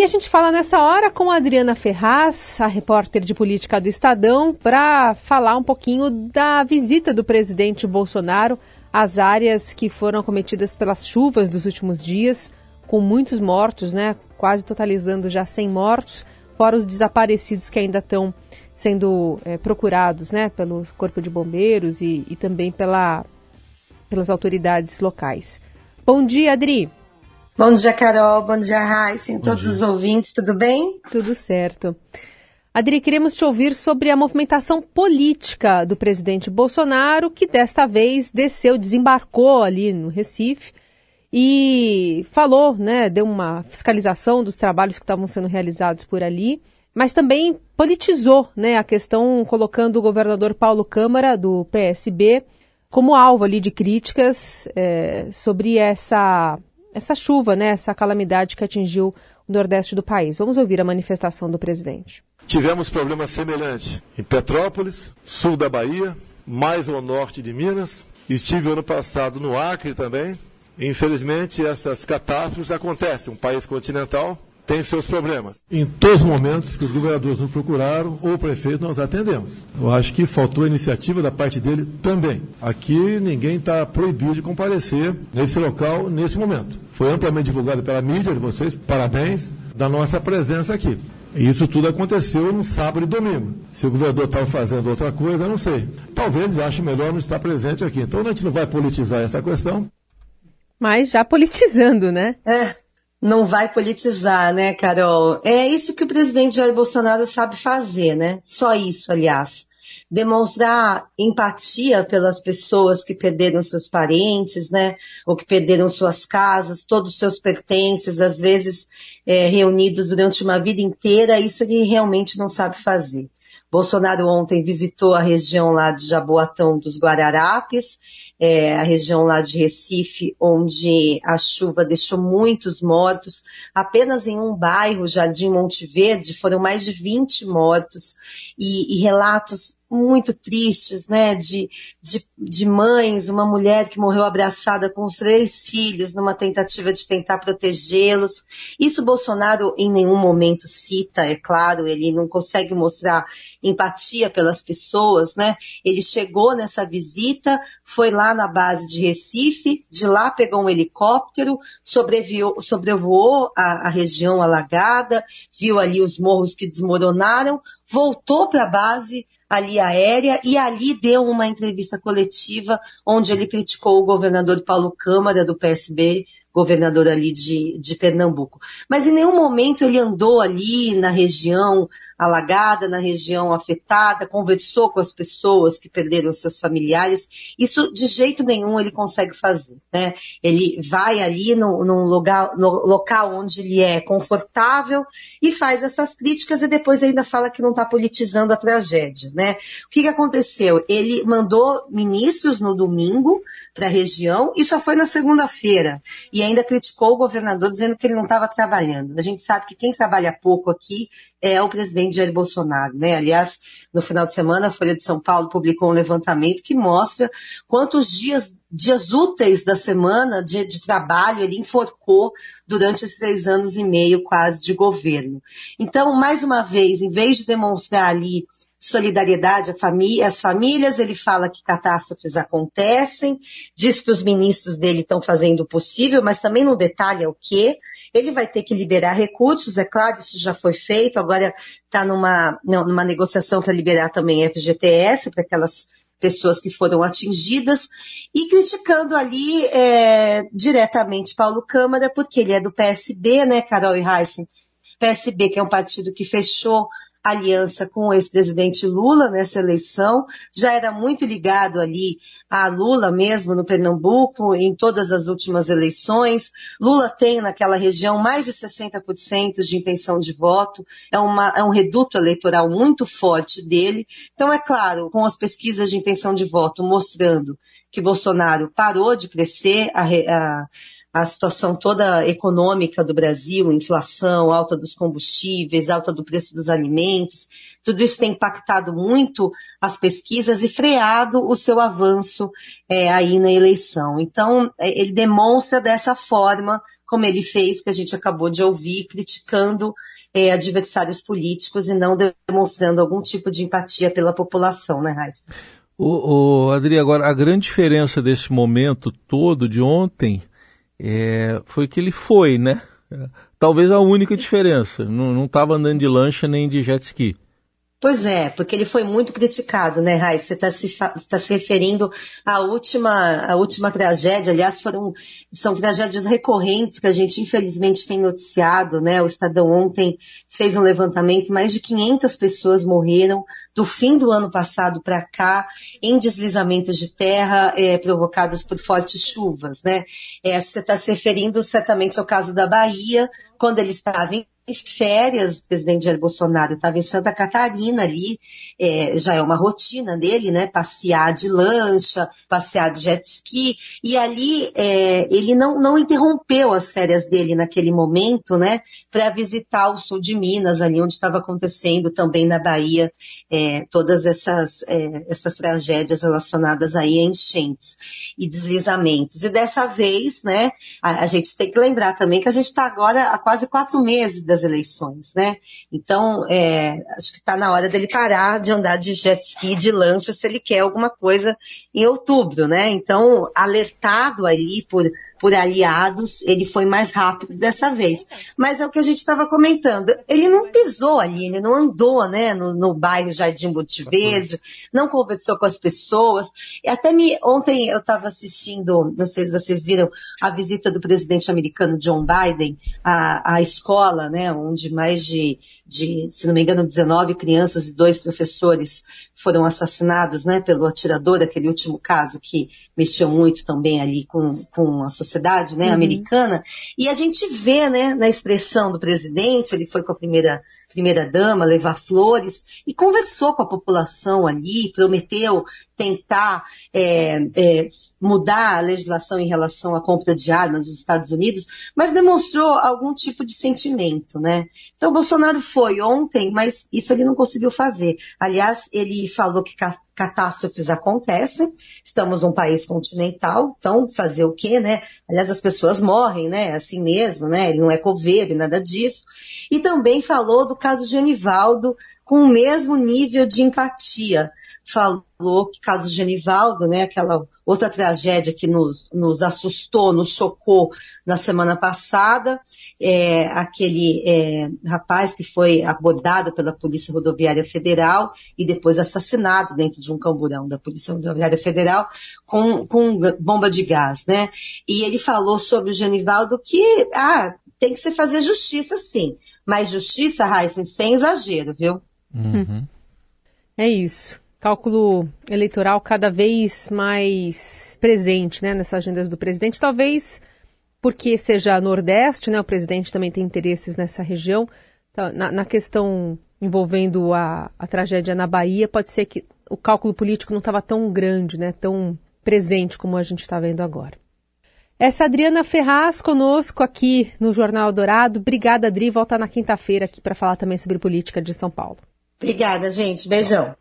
E a gente fala nessa hora com a Adriana Ferraz, a repórter de política do Estadão, para falar um pouquinho da visita do presidente Bolsonaro às áreas que foram acometidas pelas chuvas dos últimos dias, com muitos mortos, né? Quase totalizando já 100 mortos, fora os desaparecidos que ainda estão sendo é, procurados, né? Pelo Corpo de Bombeiros e, e também pela, pelas autoridades locais. Bom dia, Adri. Bom dia, Carol. Bom dia, Raíssa. Todos dia. os ouvintes, tudo bem? Tudo certo. Adri, queremos te ouvir sobre a movimentação política do presidente Bolsonaro, que desta vez desceu, desembarcou ali no Recife e falou, né, deu uma fiscalização dos trabalhos que estavam sendo realizados por ali, mas também politizou, né, a questão colocando o governador Paulo Câmara do PSB como alvo ali de críticas é, sobre essa essa chuva, né, essa calamidade que atingiu o nordeste do país. Vamos ouvir a manifestação do presidente. Tivemos problemas semelhantes em Petrópolis, sul da Bahia, mais ao norte de Minas. Estive ano passado no Acre também. Infelizmente, essas catástrofes acontecem. Um país continental tem seus problemas. Em todos os momentos que os governadores nos procuraram, ou o prefeito, nós atendemos. Eu acho que faltou iniciativa da parte dele também. Aqui ninguém está proibido de comparecer nesse local, nesse momento. Foi amplamente divulgado pela mídia de vocês, parabéns da nossa presença aqui. E isso tudo aconteceu no sábado e domingo. Se o governador estava fazendo outra coisa, eu não sei. Talvez ache melhor não estar presente aqui. Então a gente não vai politizar essa questão. Mas já politizando, né? É não vai politizar, né, Carol? É isso que o presidente Jair Bolsonaro sabe fazer, né? Só isso, aliás. Demonstrar empatia pelas pessoas que perderam seus parentes, né? Ou que perderam suas casas, todos os seus pertences, às vezes é, reunidos durante uma vida inteira, isso ele realmente não sabe fazer. Bolsonaro ontem visitou a região lá de Jaboatão dos Guararapes, é, a região lá de Recife, onde a chuva deixou muitos mortos. Apenas em um bairro, Jardim Monte Verde, foram mais de 20 mortos e, e relatos muito tristes, né, de, de, de, mães, uma mulher que morreu abraçada com os três filhos numa tentativa de tentar protegê-los. Isso Bolsonaro em nenhum momento cita, é claro, ele não consegue mostrar empatia pelas pessoas, né? Ele chegou nessa visita, foi lá na base de Recife, de lá pegou um helicóptero, sobrevoou, sobrevoou a, a região alagada, viu ali os morros que desmoronaram, voltou para a base, ali aérea e ali deu uma entrevista coletiva onde ele criticou o governador Paulo Câmara do PSB, governador ali de, de Pernambuco. Mas em nenhum momento ele andou ali na região alagada, na região afetada, conversou com as pessoas que perderam seus familiares. Isso de jeito nenhum ele consegue fazer. Né? Ele vai ali no, num lugar, no local onde ele é confortável e faz essas críticas e depois ainda fala que não está politizando a tragédia. Né? O que, que aconteceu? Ele mandou ministros no domingo para a região e só foi na segunda-feira. E ainda criticou o governador dizendo que ele não estava trabalhando. A gente sabe que quem trabalha pouco aqui é o presidente Jair Bolsonaro, né? Aliás, no final de semana, a Folha de São Paulo publicou um levantamento que mostra quantos dias, dias úteis da semana de, de trabalho ele enforcou durante esses três anos e meio quase de governo. Então, mais uma vez, em vez de demonstrar ali solidariedade às famílias, ele fala que catástrofes acontecem, diz que os ministros dele estão fazendo o possível, mas também não detalha o que. Ele vai ter que liberar recursos, é claro, isso já foi feito, agora está numa, numa negociação para liberar também FGTS para aquelas pessoas que foram atingidas e criticando ali é, diretamente Paulo Câmara, porque ele é do PSB, né, Carol e Heissen? PSB, que é um partido que fechou aliança com o ex-presidente Lula nessa eleição, já era muito ligado ali a Lula mesmo no Pernambuco, em todas as últimas eleições. Lula tem naquela região mais de 60% de intenção de voto, é, uma, é um reduto eleitoral muito forte dele. Então, é claro, com as pesquisas de intenção de voto mostrando que Bolsonaro parou de crescer, a, a a situação toda econômica do Brasil, inflação, alta dos combustíveis, alta do preço dos alimentos, tudo isso tem impactado muito as pesquisas e freado o seu avanço é, aí na eleição. Então, é, ele demonstra dessa forma como ele fez, que a gente acabou de ouvir, criticando é, adversários políticos e não demonstrando algum tipo de empatia pela população, né, Raíssa? O, o Adri, agora a grande diferença desse momento todo de ontem é, foi que ele foi, né? Talvez a única diferença. Não estava andando de lancha nem de jet ski. Pois é, porque ele foi muito criticado, né, Raiz? Você está se, tá se referindo à última, à última tragédia. Aliás, foram, são tragédias recorrentes que a gente infelizmente tem noticiado, né? O Estadão ontem fez um levantamento, mais de 500 pessoas morreram do fim do ano passado para cá em deslizamentos de terra é, provocados por fortes chuvas, né? É, acho que você está se referindo certamente ao caso da Bahia, quando ele estava em férias, presidente Jair Bolsonaro estava em Santa Catarina ali, é, já é uma rotina dele, né? Passear de lancha, passear de jet ski, e ali é, ele não, não interrompeu as férias dele naquele momento, né? Para visitar o sul de Minas, ali onde estava acontecendo também na Bahia é, todas essas, é, essas tragédias relacionadas aí a enchentes e deslizamentos. E dessa vez, né? A, a gente tem que lembrar também que a gente está agora há quase quatro meses das eleições, né? Então, é, acho que está na hora dele parar de andar de jet ski, de lancha, se ele quer alguma coisa em outubro, né? Então, alertado ali por por aliados, ele foi mais rápido dessa vez. Mas é o que a gente estava comentando. Ele não pisou ali, ele não andou, né, no, no bairro Jardim Monte Verde, não conversou com as pessoas. E até me, ontem eu estava assistindo, não sei se vocês viram, a visita do presidente americano John Biden à, à escola, né, onde mais de de, se não me engano, 19 crianças e dois professores foram assassinados, né, pelo atirador, aquele último caso que mexeu muito também ali com, com a sociedade, né, uhum. americana. E a gente vê, né, na expressão do presidente, ele foi com a primeira primeira-dama levar flores e conversou com a população ali, prometeu tentar é, é, mudar a legislação em relação à compra de armas nos Estados Unidos, mas demonstrou algum tipo de sentimento, né? Então, Bolsonaro foi ontem, mas isso ele não conseguiu fazer. Aliás, ele falou que catástrofes acontecem, estamos num país continental, então fazer o quê, né? Aliás, as pessoas morrem, né? Assim mesmo, né? Ele não é coveiro nada disso. E também falou do caso de Anivaldo com o mesmo nível de empatia falou que caso Genivaldo, né, aquela outra tragédia que nos, nos assustou, nos chocou na semana passada, é, aquele é, rapaz que foi abordado pela Polícia Rodoviária Federal e depois assassinado dentro de um camburão da Polícia Rodoviária Federal com, com bomba de gás, né? E ele falou sobre o Genivaldo que, ah, tem que se fazer justiça sim, mas justiça, Heisen, sem exagero, viu? Uhum. É isso cálculo eleitoral cada vez mais presente né, nessas agendas do presidente, talvez porque seja Nordeste, né, o presidente também tem interesses nessa região. Então, na, na, questão envolvendo a, a tragédia na Bahia, pode ser que o cálculo político não estava tão grande, né, tão presente como a gente está vendo agora. Essa Adriana Ferraz conosco aqui no Jornal Dourado. Obrigada, Adri. Volta na quinta-feira aqui para falar também sobre política de São Paulo. Obrigada, gente. Beijão.